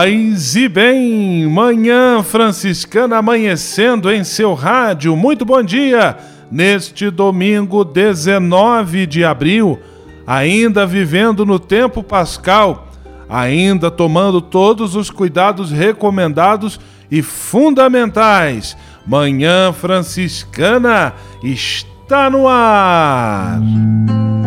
Paz e bem, manhã franciscana amanhecendo em seu rádio. Muito bom dia! Neste domingo 19 de abril, ainda vivendo no tempo pascal, ainda tomando todos os cuidados recomendados e fundamentais. Manhã franciscana está no ar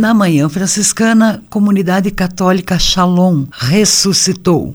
Na Manhã Franciscana, Comunidade Católica Shalom ressuscitou.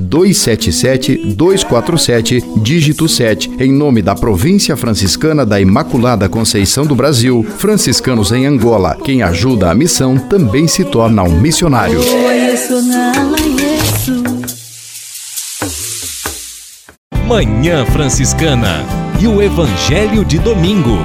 277-247, dígito 7, em nome da Província Franciscana da Imaculada Conceição do Brasil, franciscanos em Angola. Quem ajuda a missão também se torna um missionário. Manhã Franciscana e o Evangelho de Domingo.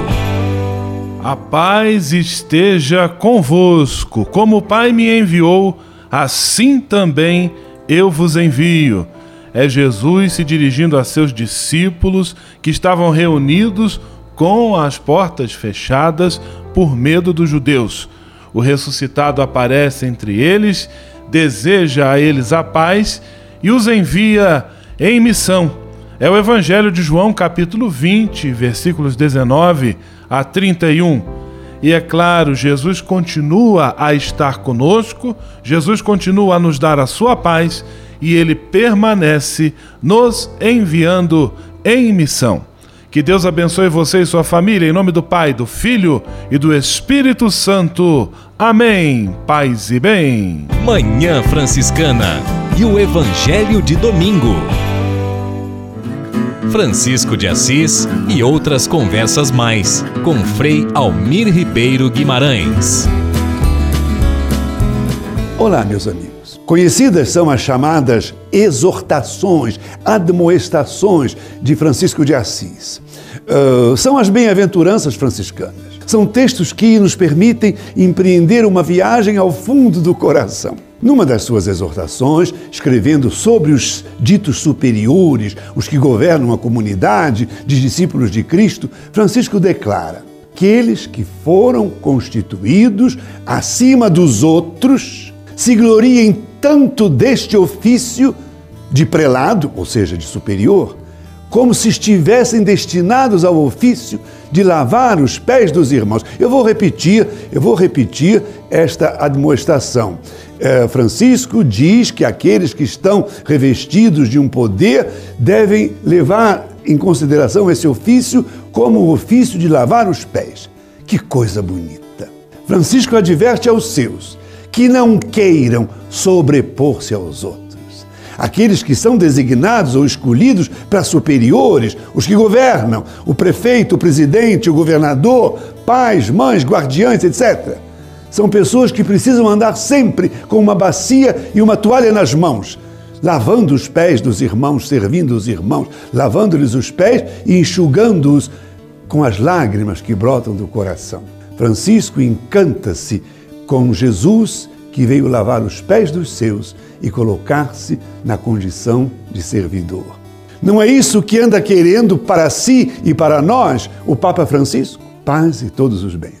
A paz esteja convosco. Como o Pai me enviou, assim também eu vos envio. É Jesus se dirigindo a seus discípulos que estavam reunidos com as portas fechadas por medo dos judeus. O ressuscitado aparece entre eles, deseja a eles a paz e os envia em missão. É o Evangelho de João, capítulo 20, versículos 19 a 31. E é claro, Jesus continua a estar conosco, Jesus continua a nos dar a sua paz e ele permanece nos enviando em missão. Que Deus abençoe você e sua família, em nome do Pai, do Filho e do Espírito Santo. Amém. Paz e bem. Manhã Franciscana e o Evangelho de Domingo. Francisco de Assis e outras conversas mais com Frei Almir Ribeiro Guimarães. Olá, meus amigos. Conhecidas são as chamadas exortações, admoestações de Francisco de Assis. Uh, são as bem-aventuranças franciscanas. São textos que nos permitem empreender uma viagem ao fundo do coração. Numa das suas exortações, escrevendo sobre os ditos superiores, os que governam a comunidade de discípulos de Cristo, Francisco declara: aqueles que foram constituídos acima dos outros se gloriem tanto deste ofício de prelado, ou seja, de superior, como se estivessem destinados ao ofício de lavar os pés dos irmãos. Eu vou repetir, eu vou repetir esta admoestação. É, Francisco diz que aqueles que estão revestidos de um poder devem levar em consideração esse ofício como o ofício de lavar os pés. Que coisa bonita! Francisco adverte aos seus que não queiram sobrepor-se aos outros. Aqueles que são designados ou escolhidos para superiores, os que governam, o prefeito, o presidente, o governador, pais, mães, guardiães, etc. São pessoas que precisam andar sempre com uma bacia e uma toalha nas mãos, lavando os pés dos irmãos, servindo os irmãos, lavando-lhes os pés e enxugando-os com as lágrimas que brotam do coração. Francisco encanta-se com Jesus que veio lavar os pés dos seus e colocar-se na condição de servidor. Não é isso que anda querendo para si e para nós o Papa Francisco? Paz e todos os bens.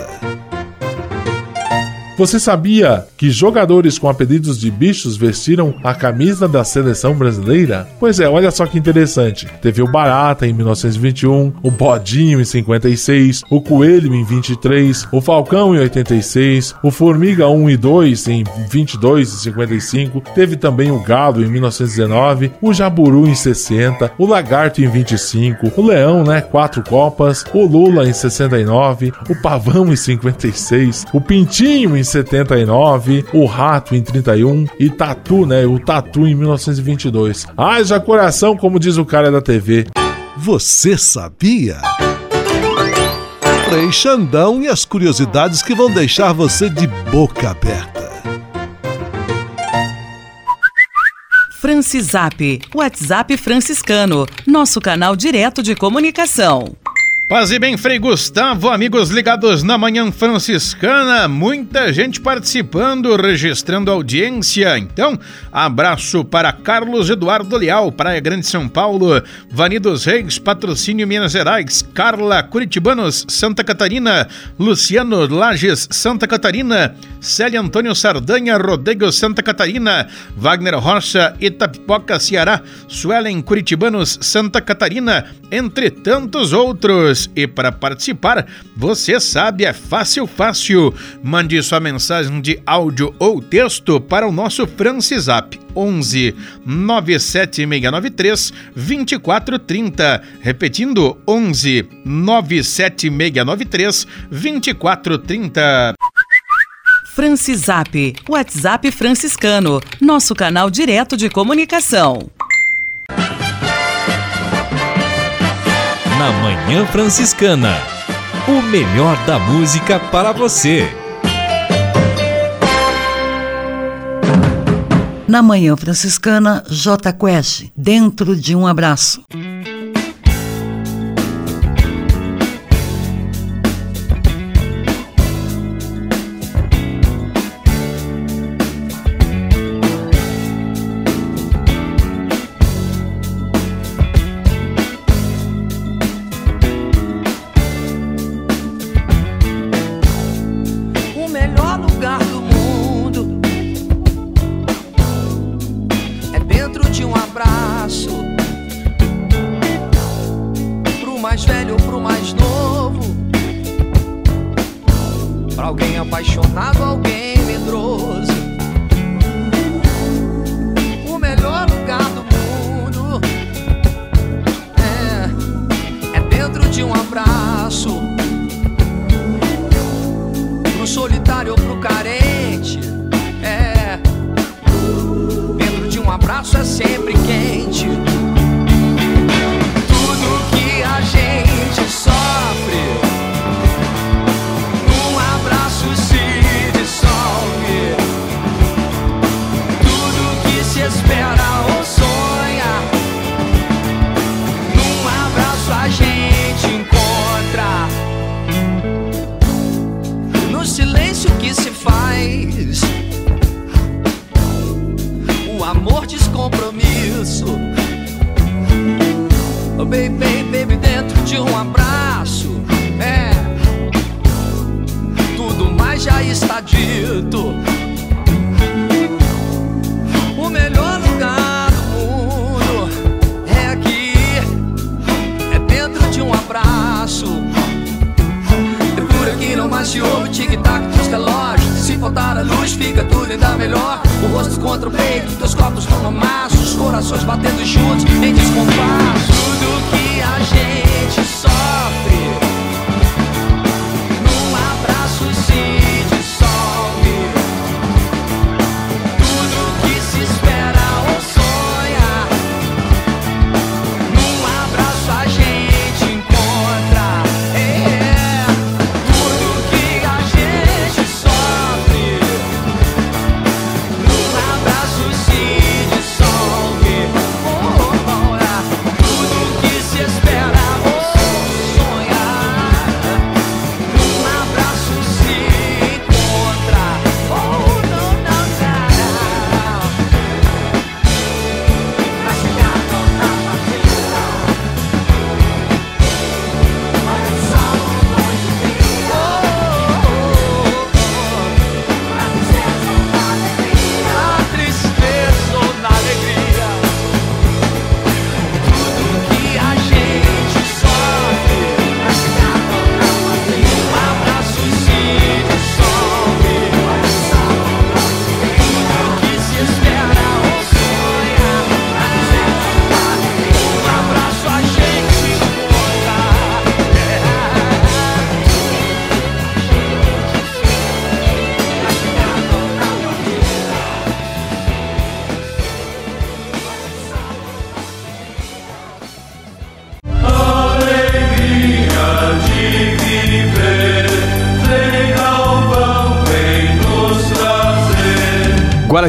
Você sabia que jogadores com apelidos de bichos vestiram a camisa da seleção brasileira? Pois é, olha só que interessante. Teve o Barata em 1921, o Bodinho em 56, o Coelho em 23, o Falcão em 86, o Formiga 1 e 2 em 22 e 55, teve também o Galo em 1919, o Jaburu em 60, o Lagarto em 25, o Leão, né, quatro copas, o Lula em 69, o Pavão em 56, o Pintinho em 79, o Rato em 31 e Tatu, né? O Tatu em 1922. Haja coração, como diz o cara da TV. Você sabia? Frei Xandão e as curiosidades que vão deixar você de boca aberta. Francisap, WhatsApp franciscano, nosso canal direto de comunicação. Paz e bem, Frei Gustavo, amigos ligados na Manhã Franciscana, muita gente participando, registrando audiência. Então, abraço para Carlos Eduardo Leal, Praia Grande São Paulo, Vani dos Reis, Patrocínio Minas Gerais, Carla Curitibanos, Santa Catarina, Luciano Lages, Santa Catarina, Célia Antônio Sardanha, Rodrigo Santa Catarina, Wagner Rocha, Itapipoca, Ceará, Suelen Curitibanos, Santa Catarina, entre tantos outros. E para participar, você sabe, é fácil, fácil. Mande sua mensagem de áudio ou texto para o nosso Francisap 11 97693 2430. Repetindo, 11 97693 2430. Francisap, WhatsApp franciscano, nosso canal direto de comunicação. Na Manhã Franciscana, o melhor da música para você. Na Manhã Franciscana, J Quest, dentro de um abraço.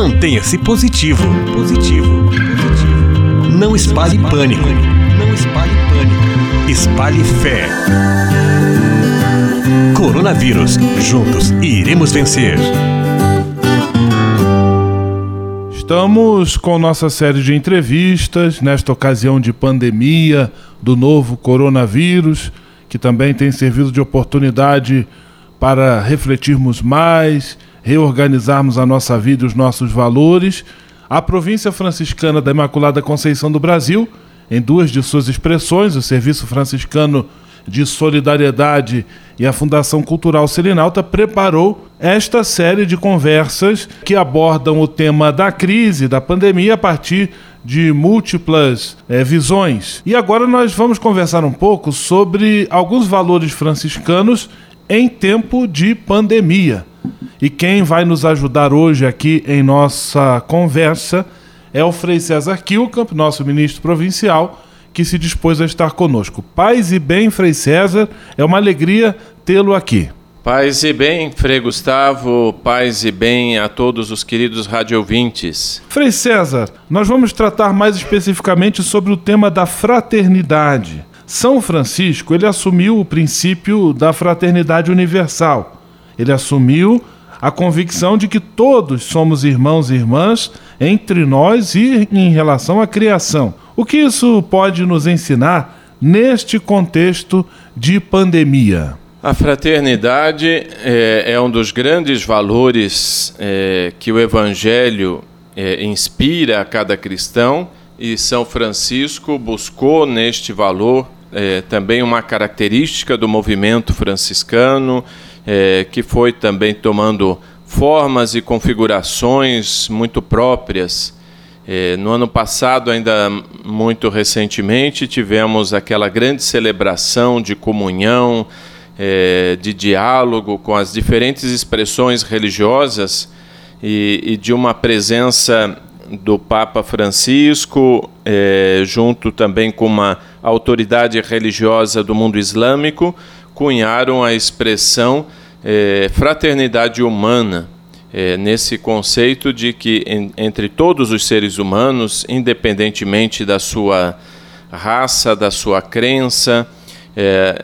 Mantenha-se positivo. Positivo. Positivo. Não espalhe pânico. Não espalhe pânico. Espalhe fé. Coronavírus. Juntos iremos vencer. Estamos com nossa série de entrevistas, nesta ocasião de pandemia do novo coronavírus, que também tem servido de oportunidade para refletirmos mais reorganizarmos a nossa vida e os nossos valores, a província franciscana da Imaculada Conceição do Brasil, em duas de suas expressões, o Serviço Franciscano de Solidariedade e a Fundação Cultural Selinalta preparou esta série de conversas que abordam o tema da crise, da pandemia, a partir de múltiplas é, visões. E agora nós vamos conversar um pouco sobre alguns valores franciscanos em tempo de pandemia. E quem vai nos ajudar hoje aqui em nossa conversa é o Frei César Kilkamp, nosso ministro provincial, que se dispôs a estar conosco. Paz e bem, Frei César, é uma alegria tê-lo aqui. Paz e bem, Frei Gustavo, paz e bem a todos os queridos radiovintes. Frei César, nós vamos tratar mais especificamente sobre o tema da fraternidade. São Francisco, ele assumiu o princípio da fraternidade universal ele assumiu a convicção de que todos somos irmãos e irmãs entre nós e em relação à criação. O que isso pode nos ensinar neste contexto de pandemia? A fraternidade é, é um dos grandes valores é, que o Evangelho é, inspira a cada cristão e São Francisco buscou neste valor é, também uma característica do movimento franciscano é, que foi também tomando formas e configurações muito próprias. É, no ano passado, ainda muito recentemente, tivemos aquela grande celebração de comunhão, é, de diálogo com as diferentes expressões religiosas e, e de uma presença do Papa Francisco, é, junto também com uma autoridade religiosa do mundo islâmico, cunharam a expressão é, fraternidade humana, é, nesse conceito de que em, entre todos os seres humanos, independentemente da sua raça, da sua crença,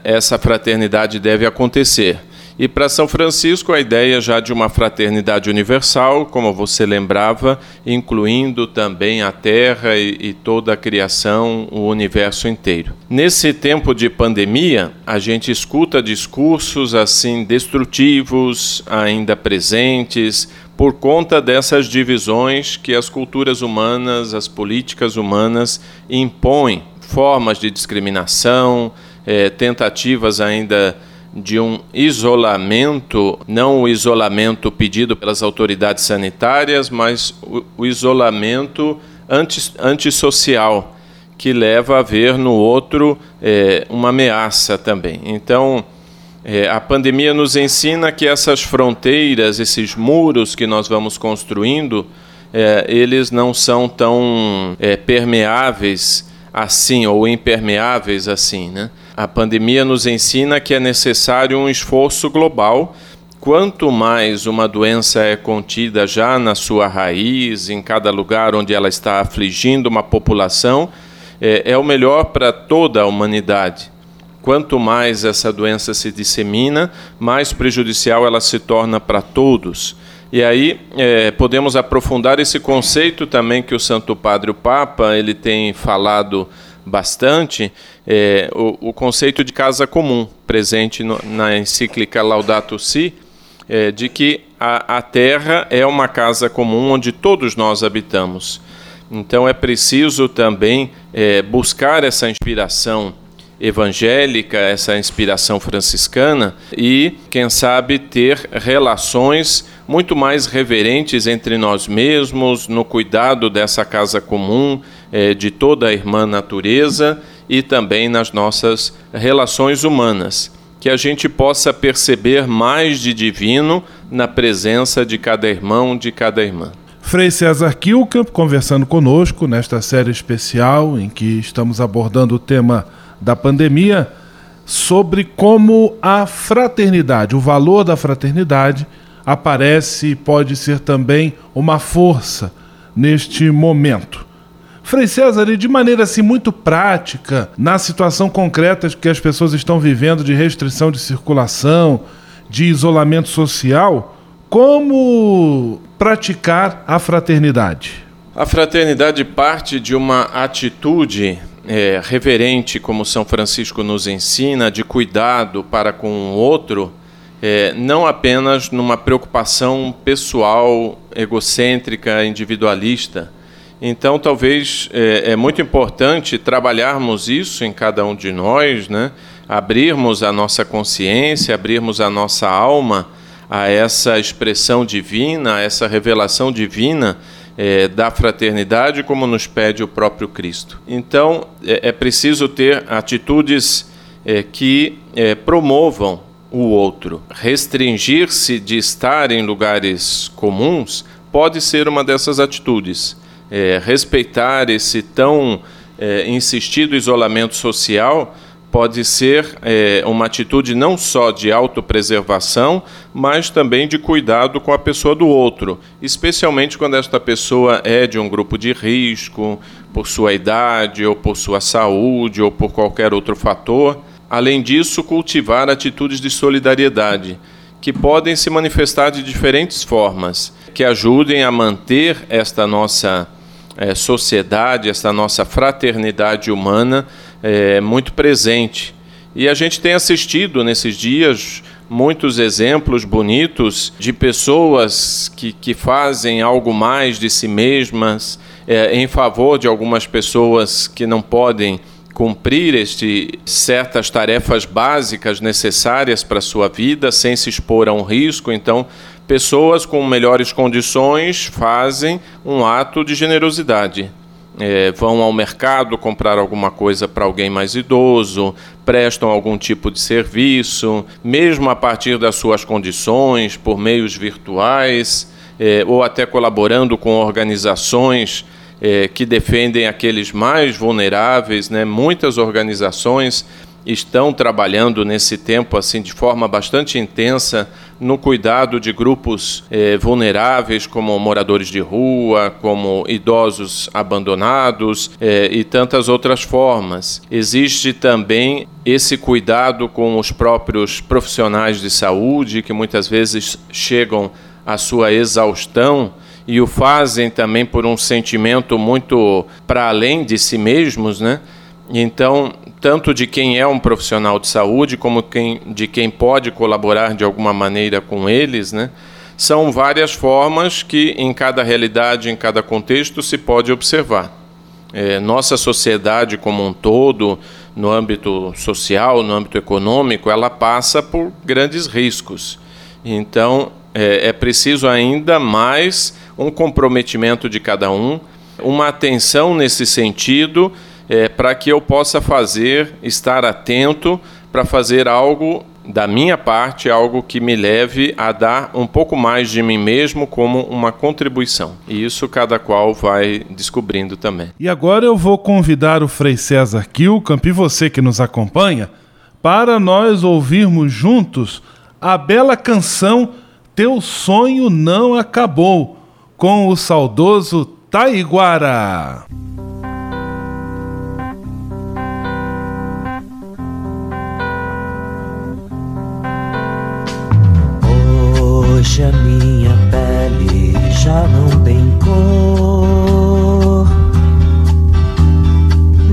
essa fraternidade deve acontecer. E para São Francisco, a ideia já de uma fraternidade universal, como você lembrava, incluindo também a Terra e, e, toda a criação, o universo inteiro. Nesse tempo de pandemia, a gente escuta discursos assim destrutivos, ainda presentes, por conta dessas divisões que as culturas humanas, as políticas humanas impõem, formas de discriminação, é, tentativas ainda de um isolamento, não o isolamento pedido pelas autoridades sanitárias, mas o, o isolamento anti, antissocial, que leva a ver no outro é, uma ameaça também. Então, é, a pandemia nos ensina que essas fronteiras, esses muros que nós vamos construindo, é, eles não são tão é, permeáveis assim ou impermeáveis assim, né? A pandemia nos ensina que é necessário um esforço global. Quanto mais uma doença é contida já na sua raiz, em cada lugar onde ela está afligindo uma população, é, é o melhor para toda a humanidade. Quanto mais essa doença se dissemina, mais prejudicial ela se torna para todos. E aí é, podemos aprofundar esse conceito também que o Santo Padre o Papa ele tem falado bastante, é, o, o, conceito de casa comum, presente no, na encíclica Laudato Si, é, de que a, a Terra é uma casa comum onde todos nós habitamos. Então é preciso também é, buscar essa inspiração evangélica, essa inspiração franciscana e, quem sabe, ter relações muito mais reverentes entre nós mesmos, no cuidado dessa casa comum, eh, de toda a irmã natureza e também nas nossas relações humanas. Que a gente possa perceber mais de divino na presença de cada irmão, de cada irmã. Frei César Kilkamp conversando conosco nesta série especial em que estamos abordando o tema da pandemia sobre como a fraternidade, o valor da fraternidade, aparece e pode ser também uma força neste momento. Frei César, e de maneira assim muito prática, na situação concreta que as pessoas estão vivendo de restrição de circulação, de isolamento social, como praticar a fraternidade? A fraternidade parte de uma atitude é, reverente, como São Francisco nos ensina, de cuidado para com o outro, é, não apenas numa preocupação pessoal, egocêntrica, individualista. Então, talvez é, é muito importante trabalharmos isso em cada um de nós, né? abrirmos a nossa consciência, abrirmos a nossa alma a essa expressão divina, a essa revelação divina é, da fraternidade, como nos pede o próprio Cristo. Então, é, é preciso ter atitudes é, que é, promovam o outro. Restringir-se de estar em lugares comuns pode ser uma dessas atitudes. É, respeitar esse tão é, insistido isolamento social pode ser é, uma atitude não só de autopreservação, mas também de cuidado com a pessoa do outro, especialmente quando esta pessoa é de um grupo de risco, por sua idade, ou por sua saúde, ou por qualquer outro fator. Além disso, cultivar atitudes de solidariedade, que podem se manifestar de diferentes formas, que ajudem a manter esta nossa é, sociedade, esta nossa fraternidade humana é, muito presente. E a gente tem assistido nesses dias muitos exemplos bonitos de pessoas que, que fazem algo mais de si mesmas é, em favor de algumas pessoas que não podem cumprir este, certas tarefas básicas necessárias para a sua vida sem se expor a um risco. Então, pessoas com melhores condições fazem um ato de generosidade é, vão ao mercado comprar alguma coisa para alguém mais idoso, prestam algum tipo de serviço, mesmo a partir das suas condições, por meios virtuais, é, ou até colaborando com organizações é, que defendem aqueles mais vulneráveis. Né? Muitas organizações estão trabalhando nesse tempo assim de forma bastante intensa no cuidado de grupos eh, vulneráveis, como moradores de rua, como idosos abandonados eh, e tantas outras formas. Existe também esse cuidado com os próprios profissionais de saúde, que muitas vezes chegam à sua exaustão e o fazem também por um sentimento muito para além de si mesmos, né? Então, tanto de quem é um profissional de saúde como quem, de quem pode colaborar de alguma maneira com eles, né? São várias formas que em cada realidade, em cada contexto, se pode observar. É, nossa sociedade como um todo, no âmbito social, no âmbito econômico, ela passa por grandes riscos. Então, é, é preciso ainda mais um comprometimento de cada um, uma atenção nesse sentido é, para que eu possa fazer, estar atento para fazer algo da minha parte, algo que me leve a dar um pouco mais de mim mesmo como uma contribuição. E isso cada qual vai descobrindo também. E agora eu vou convidar o Frei César Kilcamp e você que nos acompanha para nós ouvirmos juntos a bela canção Teu Sonho Não Acabou, com o saudoso Taiguara. Hoje a minha pele já não tem cor.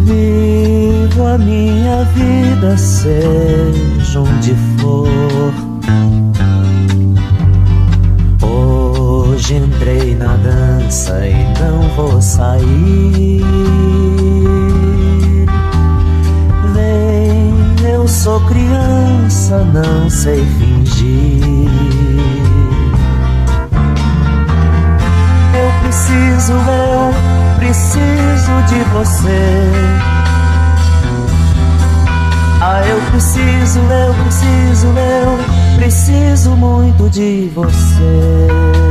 Vivo a minha vida, seja onde for. Hoje entrei na dança e não vou sair. Vem, eu sou criança, não sei fingir. Eu preciso, eu preciso de você. Ah, eu preciso, eu preciso, eu preciso muito de você.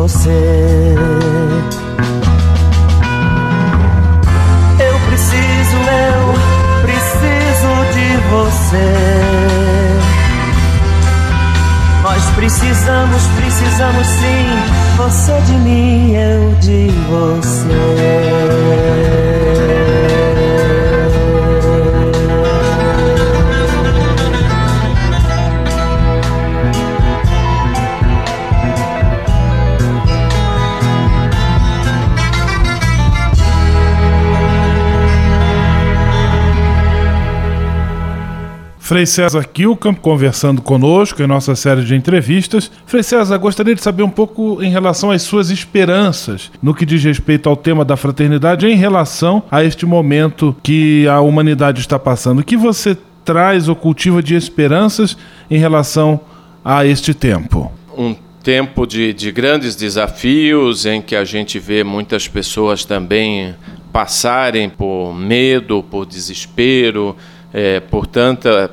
Você. Eu preciso, eu preciso de você. Nós precisamos, precisamos sim. Você de mim, eu de você. Frei César Kilkamp conversando conosco em nossa série de entrevistas. Frei César, gostaria de saber um pouco em relação às suas esperanças no que diz respeito ao tema da fraternidade em relação a este momento que a humanidade está passando. O que você traz ou cultiva de esperanças em relação a este tempo? Um tempo de, de grandes desafios em que a gente vê muitas pessoas também passarem por medo, por desespero, é, por tanta,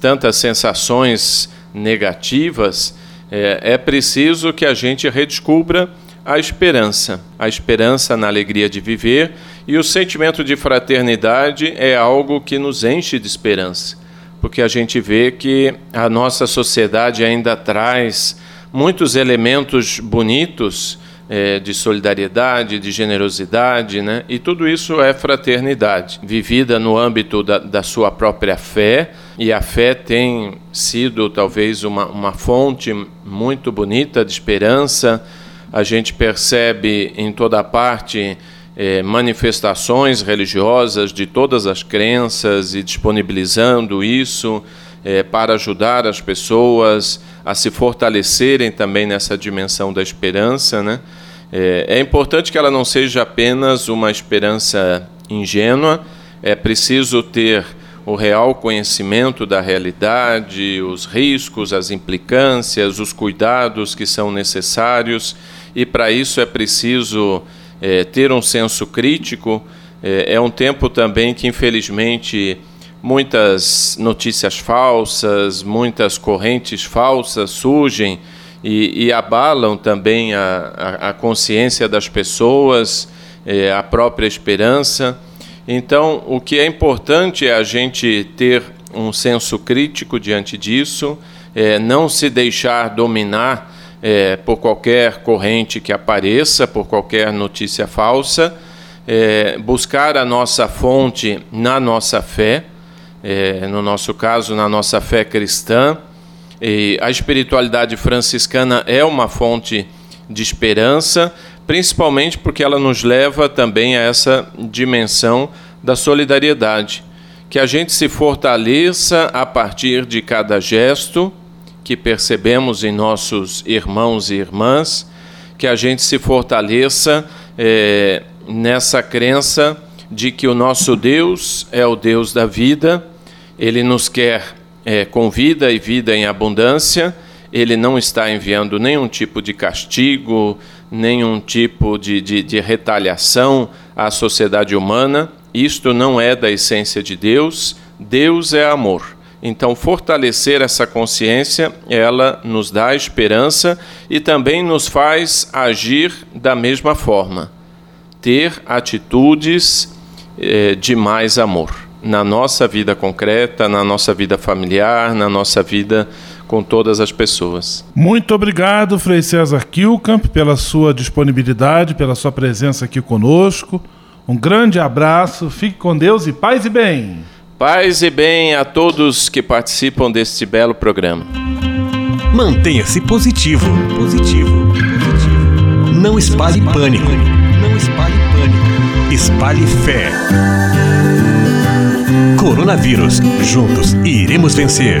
tantas sensações negativas, é, é preciso que a gente redescubra a esperança, a esperança na alegria de viver e o sentimento de fraternidade é algo que nos enche de esperança, porque a gente vê que a nossa sociedade ainda traz muitos elementos bonitos é, de solidariedade, de generosidade, né? e tudo isso é fraternidade, vivida no âmbito da, da sua própria fé, e a fé tem sido talvez uma, uma fonte muito bonita de esperança. A gente percebe em toda parte é, manifestações religiosas de todas as crenças e disponibilizando isso é, para ajudar as pessoas a se fortalecerem também nessa dimensão da esperança, né? É, é importante que ela não seja apenas uma esperança ingênua, é preciso ter o real conhecimento da realidade, os riscos, as implicâncias, os cuidados que são necessários, e para isso é preciso é, ter um senso crítico. É, é um tempo também que, infelizmente, muitas notícias falsas, muitas correntes falsas surgem e, e abalam também a, a, a, consciência das pessoas, é, a própria esperança. Então, o que é importante é a gente ter um senso crítico diante disso, é, não se deixar dominar é, por qualquer corrente que apareça, por qualquer notícia falsa, é, buscar a nossa fonte na nossa fé, é, no nosso caso, na nossa fé cristã. E a espiritualidade franciscana é uma fonte de esperança, principalmente porque ela nos leva também a essa dimensão da solidariedade. Que a gente se fortaleça a partir de cada gesto que percebemos em nossos irmãos e irmãs, que a gente se fortaleça é, nessa crença de que o nosso Deus é o Deus da vida, ele nos quer é, com vida e vida em abundância, ele não está enviando nenhum tipo de castigo, nenhum tipo de, de, de retaliação à sociedade humana. Isto não é da essência de Deus. Deus é amor. Então, fortalecer essa consciência, ela nos dá esperança e também nos faz agir da mesma forma, ter atitudes eh, de mais amor na nossa vida concreta, na nossa vida familiar, na nossa vida com todas as pessoas. Muito obrigado, Frei César Kilkamp, pela sua disponibilidade, pela sua presença aqui conosco. Um grande abraço, fique com Deus e paz e bem. Paz e bem a todos que participam deste belo programa. Mantenha-se positivo. Positivo. Positivo. Não espalhe pânico. Não espalhe pânico. Espalhe fé. Coronavírus. Juntos iremos vencer.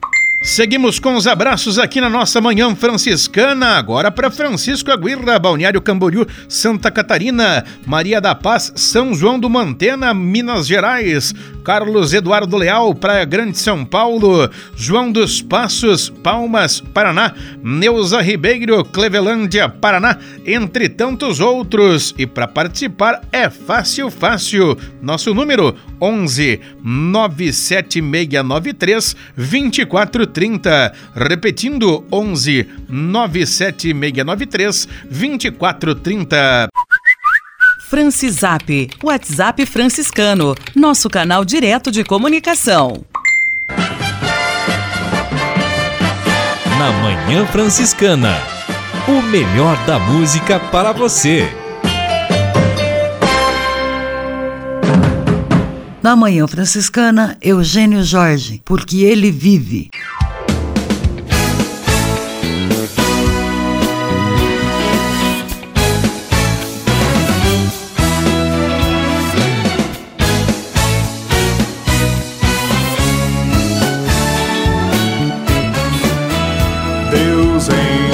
Seguimos com os abraços aqui na nossa manhã franciscana, agora para Francisco Aguirra, Balneário Camboriú, Santa Catarina, Maria da Paz, São João do Mantena, Minas Gerais, Carlos Eduardo Leal, Praia Grande, São Paulo, João dos Passos, Palmas, Paraná, Neuza Ribeiro, Clevelândia, Paraná, entre tantos outros. E para participar é fácil, fácil. Nosso número 11 97693 2430. Repetindo, 11 97693 2430. Francisap, WhatsApp franciscano, nosso canal direto de comunicação. Na Manhã Franciscana, o melhor da música para você. Na Manhã Franciscana, Eugênio Jorge, porque ele vive. Deus enviou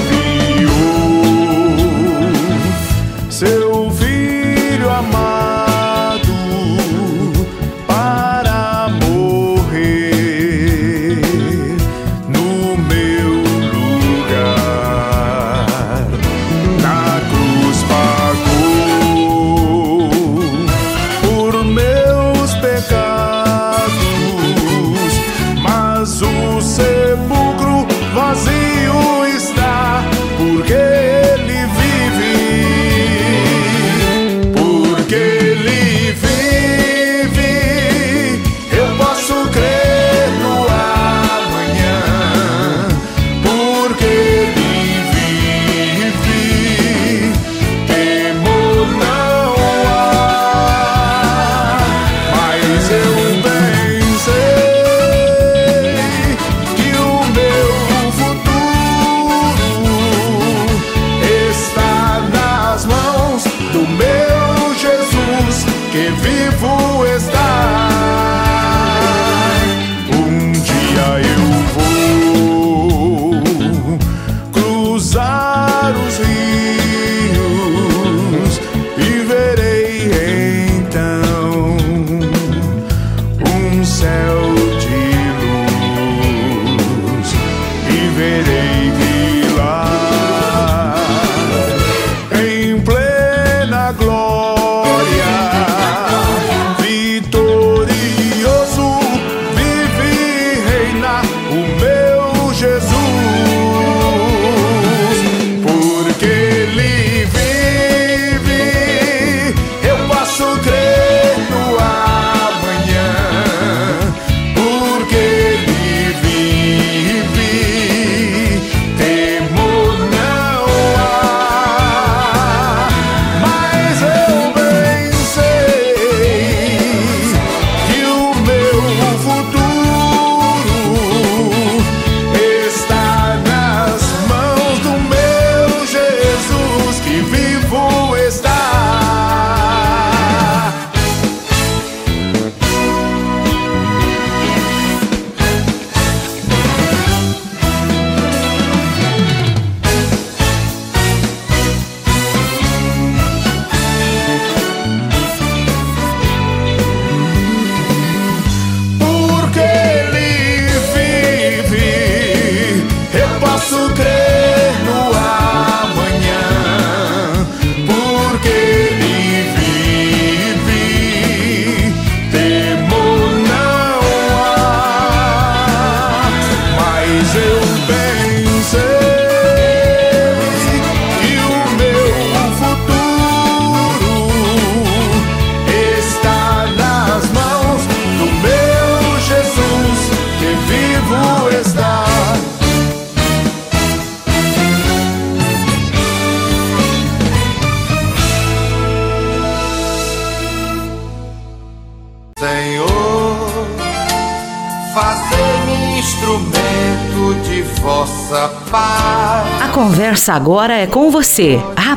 agora é com você, rapaz,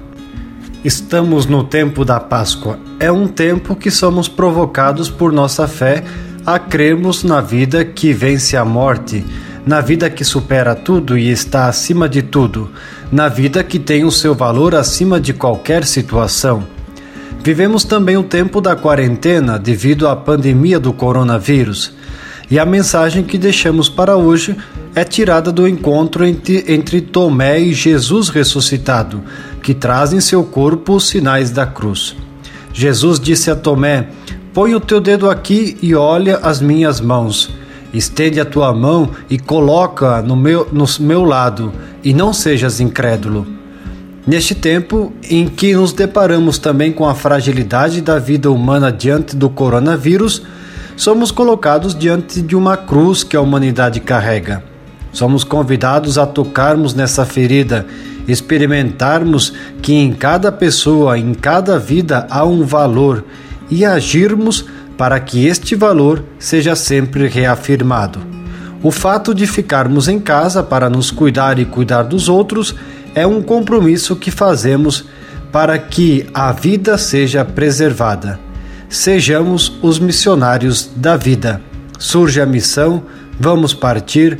Estamos no tempo da Páscoa. É um tempo que somos provocados por nossa fé a crermos na vida que vence a morte, na vida que supera tudo e está acima de tudo, na vida que tem o seu valor acima de qualquer situação. Vivemos também o tempo da quarentena devido à pandemia do coronavírus. E a mensagem que deixamos para hoje é tirada do encontro entre, entre Tomé e Jesus ressuscitado, que traz em seu corpo os sinais da cruz. Jesus disse a Tomé: Põe o teu dedo aqui e olha as minhas mãos. Estende a tua mão e coloca no meu, no meu lado, e não sejas incrédulo. Neste tempo em que nos deparamos também com a fragilidade da vida humana diante do coronavírus, somos colocados diante de uma cruz que a humanidade carrega. Somos convidados a tocarmos nessa ferida, experimentarmos que em cada pessoa, em cada vida há um valor e agirmos para que este valor seja sempre reafirmado. O fato de ficarmos em casa para nos cuidar e cuidar dos outros é um compromisso que fazemos para que a vida seja preservada. Sejamos os missionários da vida. Surge a missão, vamos partir,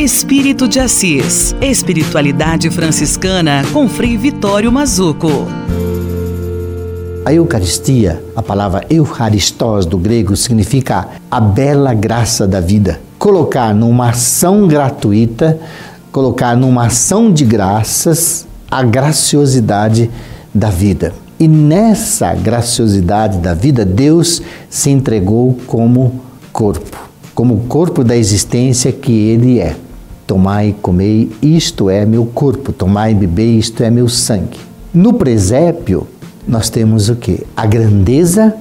Espírito de Assis. Espiritualidade franciscana com Frei Vitório Mazuco. A Eucaristia, a palavra Eucharistos do grego, significa a bela graça da vida. Colocar numa ação gratuita, colocar numa ação de graças a graciosidade da vida. E nessa graciosidade da vida, Deus se entregou como corpo, como corpo da existência que Ele é. Tomai e comei, isto é meu corpo, tomai bebei, isto é meu sangue. No presépio, nós temos o que? A grandeza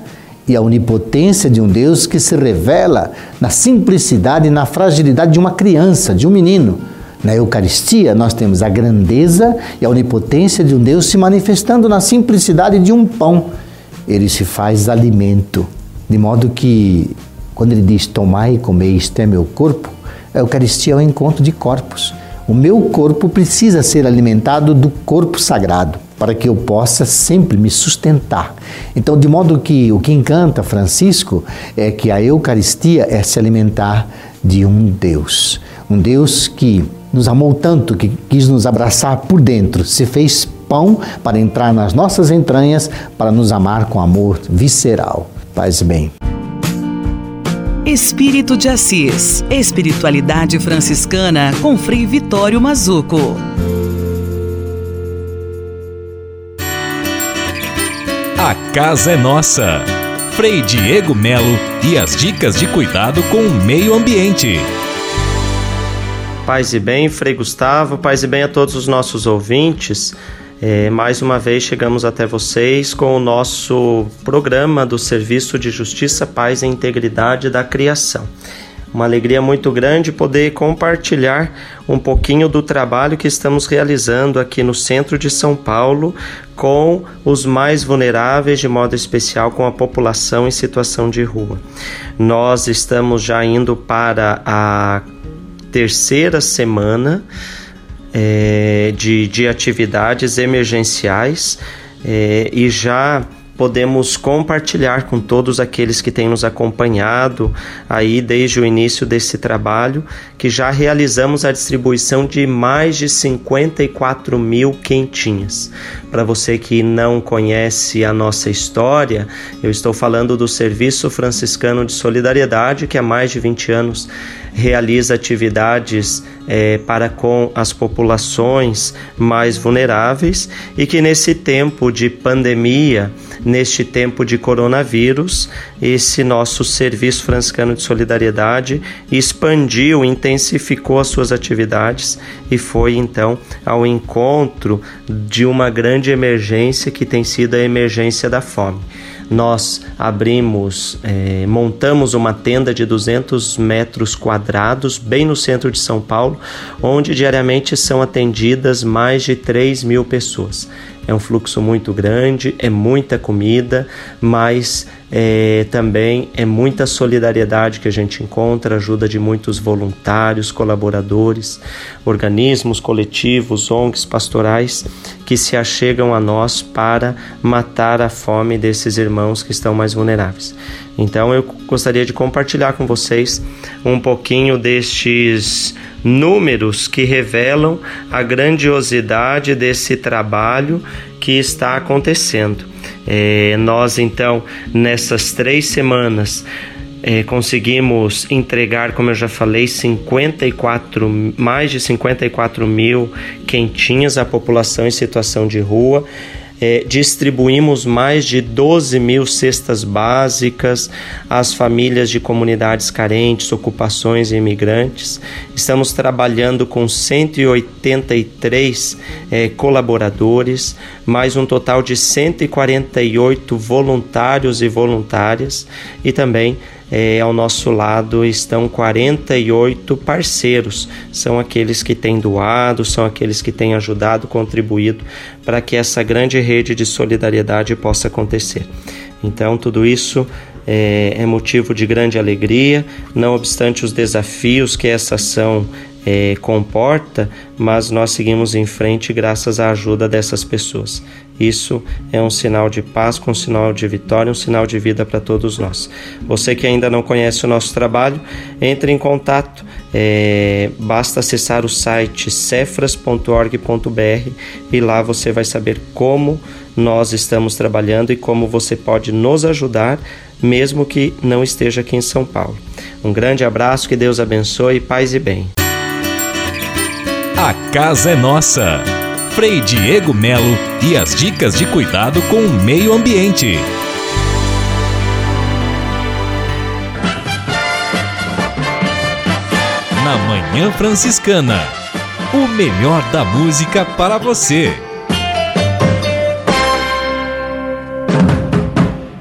e a onipotência de um Deus que se revela na simplicidade e na fragilidade de uma criança, de um menino. Na Eucaristia, nós temos a grandeza e a onipotência de um Deus se manifestando na simplicidade de um pão. Ele se faz alimento, de modo que, quando ele diz: Tomai e comei, isto é meu corpo, a Eucaristia é um encontro de corpos. O meu corpo precisa ser alimentado do corpo sagrado. para que eu possa sempre me sustentar. Então, de modo que o que encanta Francisco é que a Eucaristia é se alimentar de um Deus, um Deus que nos amou tanto que quis nos abraçar por dentro, se fez pão para entrar nas nossas entranhas, para nos amar com amor visceral. Paz bem. Espírito de Assis. Espiritualidade franciscana com Frei Vitório Mazuco. A casa é nossa. Frei Diego Melo e as dicas de cuidado com o meio ambiente. Paz e bem, Frei Gustavo, paz e bem a todos os nossos ouvintes. É, mais uma vez chegamos até vocês com o nosso programa do Serviço de Justiça, Paz e Integridade da Criação. Uma alegria muito grande poder compartilhar um pouquinho do trabalho que estamos realizando aqui no centro de São Paulo com os mais vulneráveis, de modo especial com a população em situação de rua. Nós estamos já indo para a terceira semana é, de, de atividades emergenciais é, e já podemos compartilhar com todos aqueles que têm nos acompanhado aí desde o início desse trabalho, que já realizamos a distribuição de mais de 54 mil quentinhas. Para você que não conhece a nossa história, eu estou falando do Serviço Franciscano de Solidariedade, que há mais de 20 anos realiza atividades é, para com as populações mais vulneráveis e que nesse tempo de pandemia, neste tempo de coronavírus, esse nosso Serviço Franciscano de Solidariedade expandiu, intensificou as suas atividades e foi então ao encontro de uma grande emergência que tem sido a emergência da fome nós abrimos, é, montamos uma tenda de 200 metros quadrados bem no centro de São Paulo, onde diariamente são atendidas mais de 3 mil pessoas. É um fluxo muito grande, é muita comida, mas é, também é muita solidariedade que a gente encontra, ajuda de muitos voluntários, colaboradores, organismos coletivos, ONGs pastorais que se achegam a nós para matar a fome desses irmãos que estão mais vulneráveis. Então eu gostaria de compartilhar com vocês um pouquinho destes números que revelam a grandiosidade desse trabalho que está acontecendo. É, nós, então, nessas três semanas, é, conseguimos entregar, como eu já falei, 54, mais de 54 mil quentinhas à população em situação de rua é, distribuímos mais de 12 mil cestas básicas às famílias de comunidades carentes, ocupações e imigrantes. Estamos trabalhando com 183 é, colaboradores, mais um total de 148 voluntários e voluntárias e também é, ao nosso lado estão 48 parceiros, são aqueles que têm doado, são aqueles que têm ajudado, contribuído para que essa grande rede de solidariedade possa acontecer. Então, tudo isso é, é motivo de grande alegria, não obstante os desafios que essa ação é, comporta, mas nós seguimos em frente graças à ajuda dessas pessoas. Isso é um sinal de paz, um sinal de vitória, um sinal de vida para todos nós. Você que ainda não conhece o nosso trabalho, entre em contato. É, basta acessar o site cefras.org.br e lá você vai saber como nós estamos trabalhando e como você pode nos ajudar, mesmo que não esteja aqui em São Paulo. Um grande abraço, que Deus abençoe, paz e bem. A casa é nossa. Frei Diego Melo e as dicas de cuidado com o meio ambiente. Na Manhã Franciscana. O melhor da música para você.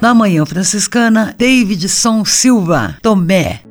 Na Manhã Franciscana, Davidson Silva, Tomé.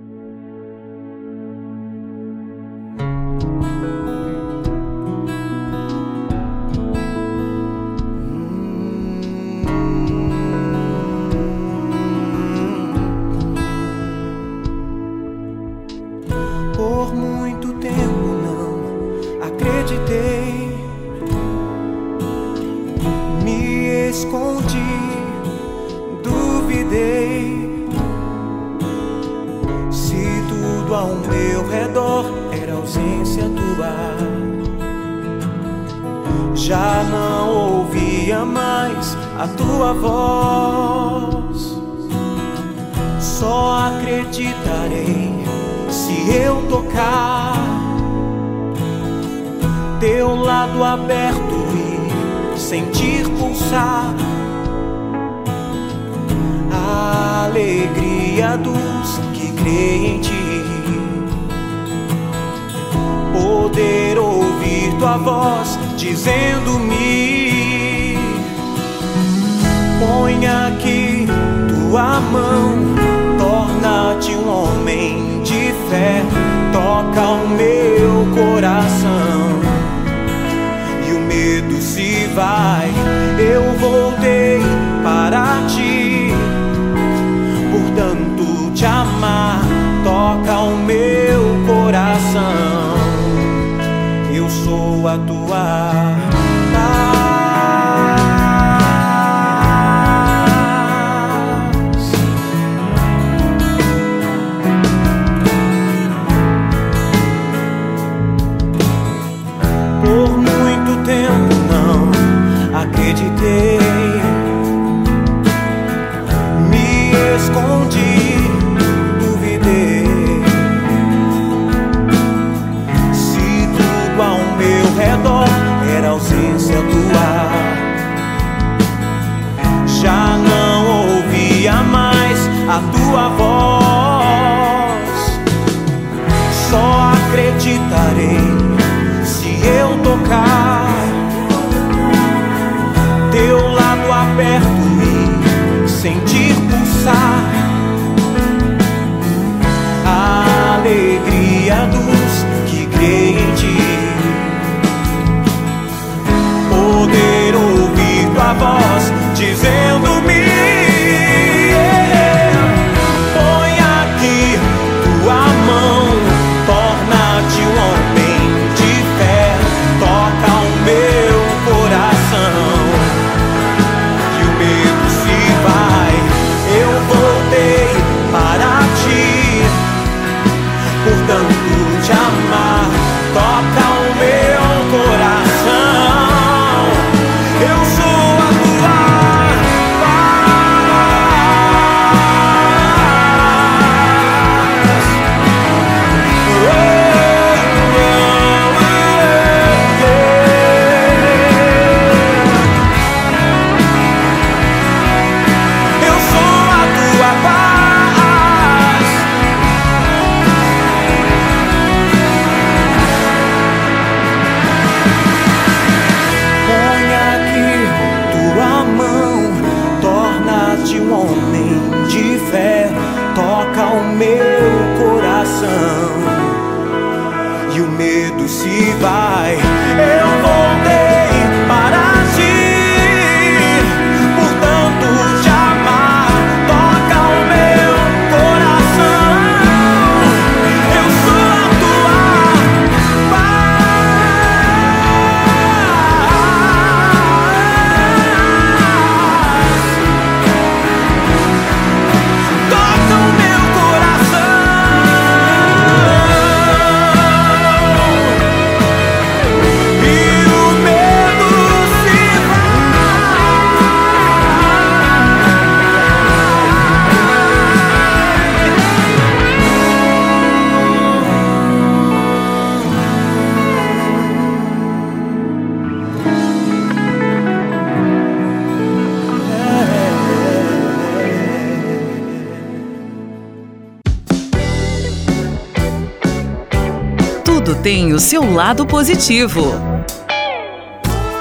o seu lado positivo.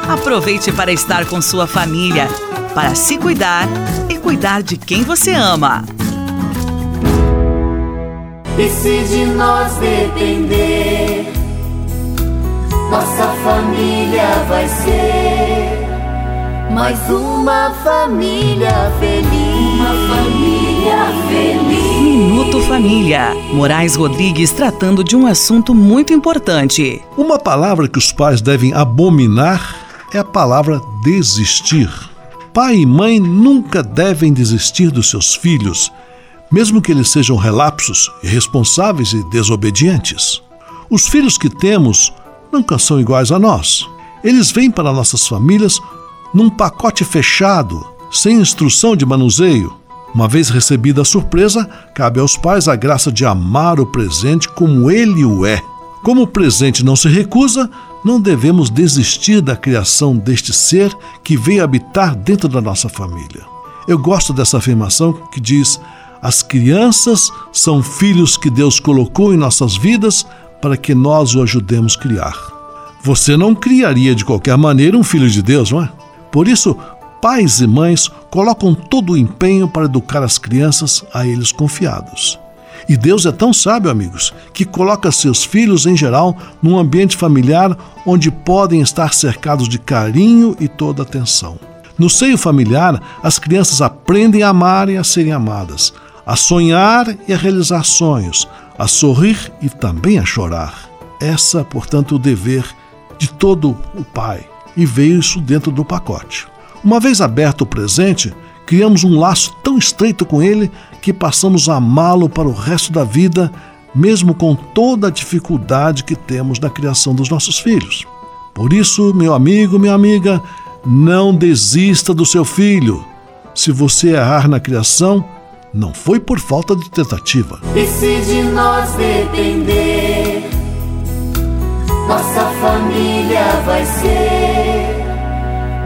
Aproveite para estar com sua família, para se cuidar e cuidar de quem você ama. E se de nós depender, nossa família vai ser mais uma família feliz. Uma família Minuto Família. Moraes Rodrigues tratando de um assunto muito importante. Uma palavra que os pais devem abominar é a palavra desistir. Pai e mãe nunca devem desistir dos seus filhos, mesmo que eles sejam relapsos, irresponsáveis e desobedientes. Os filhos que temos nunca são iguais a nós. Eles vêm para nossas famílias num pacote fechado, sem instrução de manuseio. Uma vez recebida a surpresa, cabe aos pais a graça de amar o presente como ele o é. Como o presente não se recusa, não devemos desistir da criação deste ser que veio habitar dentro da nossa família. Eu gosto dessa afirmação que diz: as crianças são filhos que Deus colocou em nossas vidas para que nós o ajudemos a criar. Você não criaria de qualquer maneira um filho de Deus, não é? Por isso, pais e mães colocam todo o empenho para educar as crianças a eles confiados. E Deus é tão sábio, amigos, que coloca seus filhos, em geral, num ambiente familiar onde podem estar cercados de carinho e toda atenção. No seio familiar, as crianças aprendem a amar e a serem amadas, a sonhar e a realizar sonhos, a sorrir e também a chorar. Essa, portanto, o dever de todo o pai, e veio isso dentro do pacote. Uma vez aberto o presente, criamos um laço tão estreito com ele que passamos a amá-lo para o resto da vida, mesmo com toda a dificuldade que temos na criação dos nossos filhos. Por isso, meu amigo, minha amiga, não desista do seu filho. Se você errar na criação, não foi por falta de tentativa. E se de nós depender, nossa família vai ser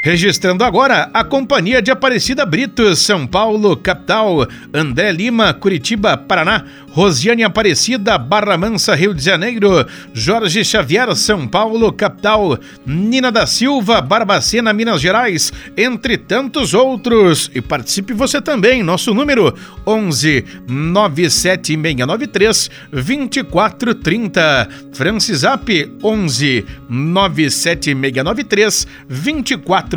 Registrando agora a Companhia de Aparecida Brito, São Paulo, capital, André Lima, Curitiba, Paraná, Rosiane Aparecida, Barra Mansa, Rio de Janeiro, Jorge Xavier, São Paulo, capital, Nina da Silva, Barbacena, Minas Gerais, entre tantos outros. E participe você também, nosso número 11 97693 2430. Francisap 11 97693 2430.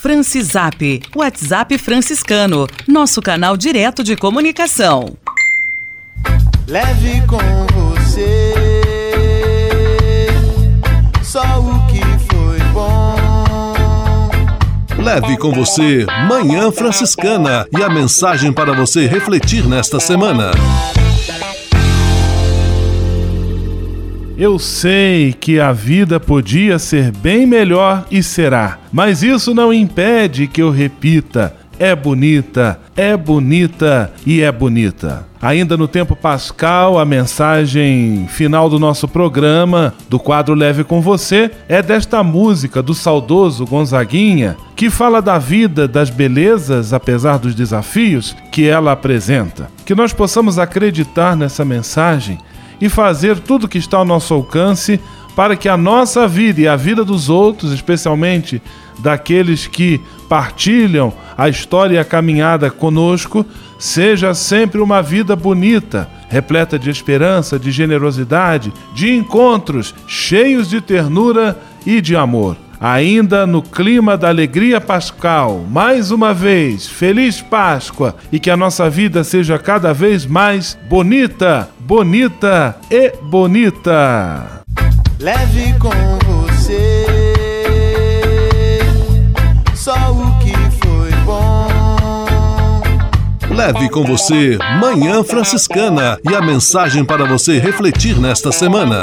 Francisap, WhatsApp franciscano, nosso canal direto de comunicação. Leve com você só o que foi bom. Leve com você Manhã Franciscana e a mensagem para você refletir nesta semana. Eu sei que a vida podia ser bem melhor e será, mas isso não impede que eu repita: é bonita, é bonita e é bonita. Ainda no tempo pascal, a mensagem final do nosso programa, do quadro Leve com Você, é desta música do saudoso Gonzaguinha, que fala da vida, das belezas, apesar dos desafios que ela apresenta. Que nós possamos acreditar nessa mensagem e fazer tudo que está ao nosso alcance para que a nossa vida e a vida dos outros, especialmente daqueles que partilham a história e a caminhada conosco, seja sempre uma vida bonita, repleta de esperança, de generosidade, de encontros cheios de ternura e de amor. Ainda no clima da alegria pascal, mais uma vez, feliz Páscoa e que a nossa vida seja cada vez mais bonita, bonita e bonita. Leve com você só o que foi bom. Leve com você Manhã Franciscana e a mensagem para você refletir nesta semana.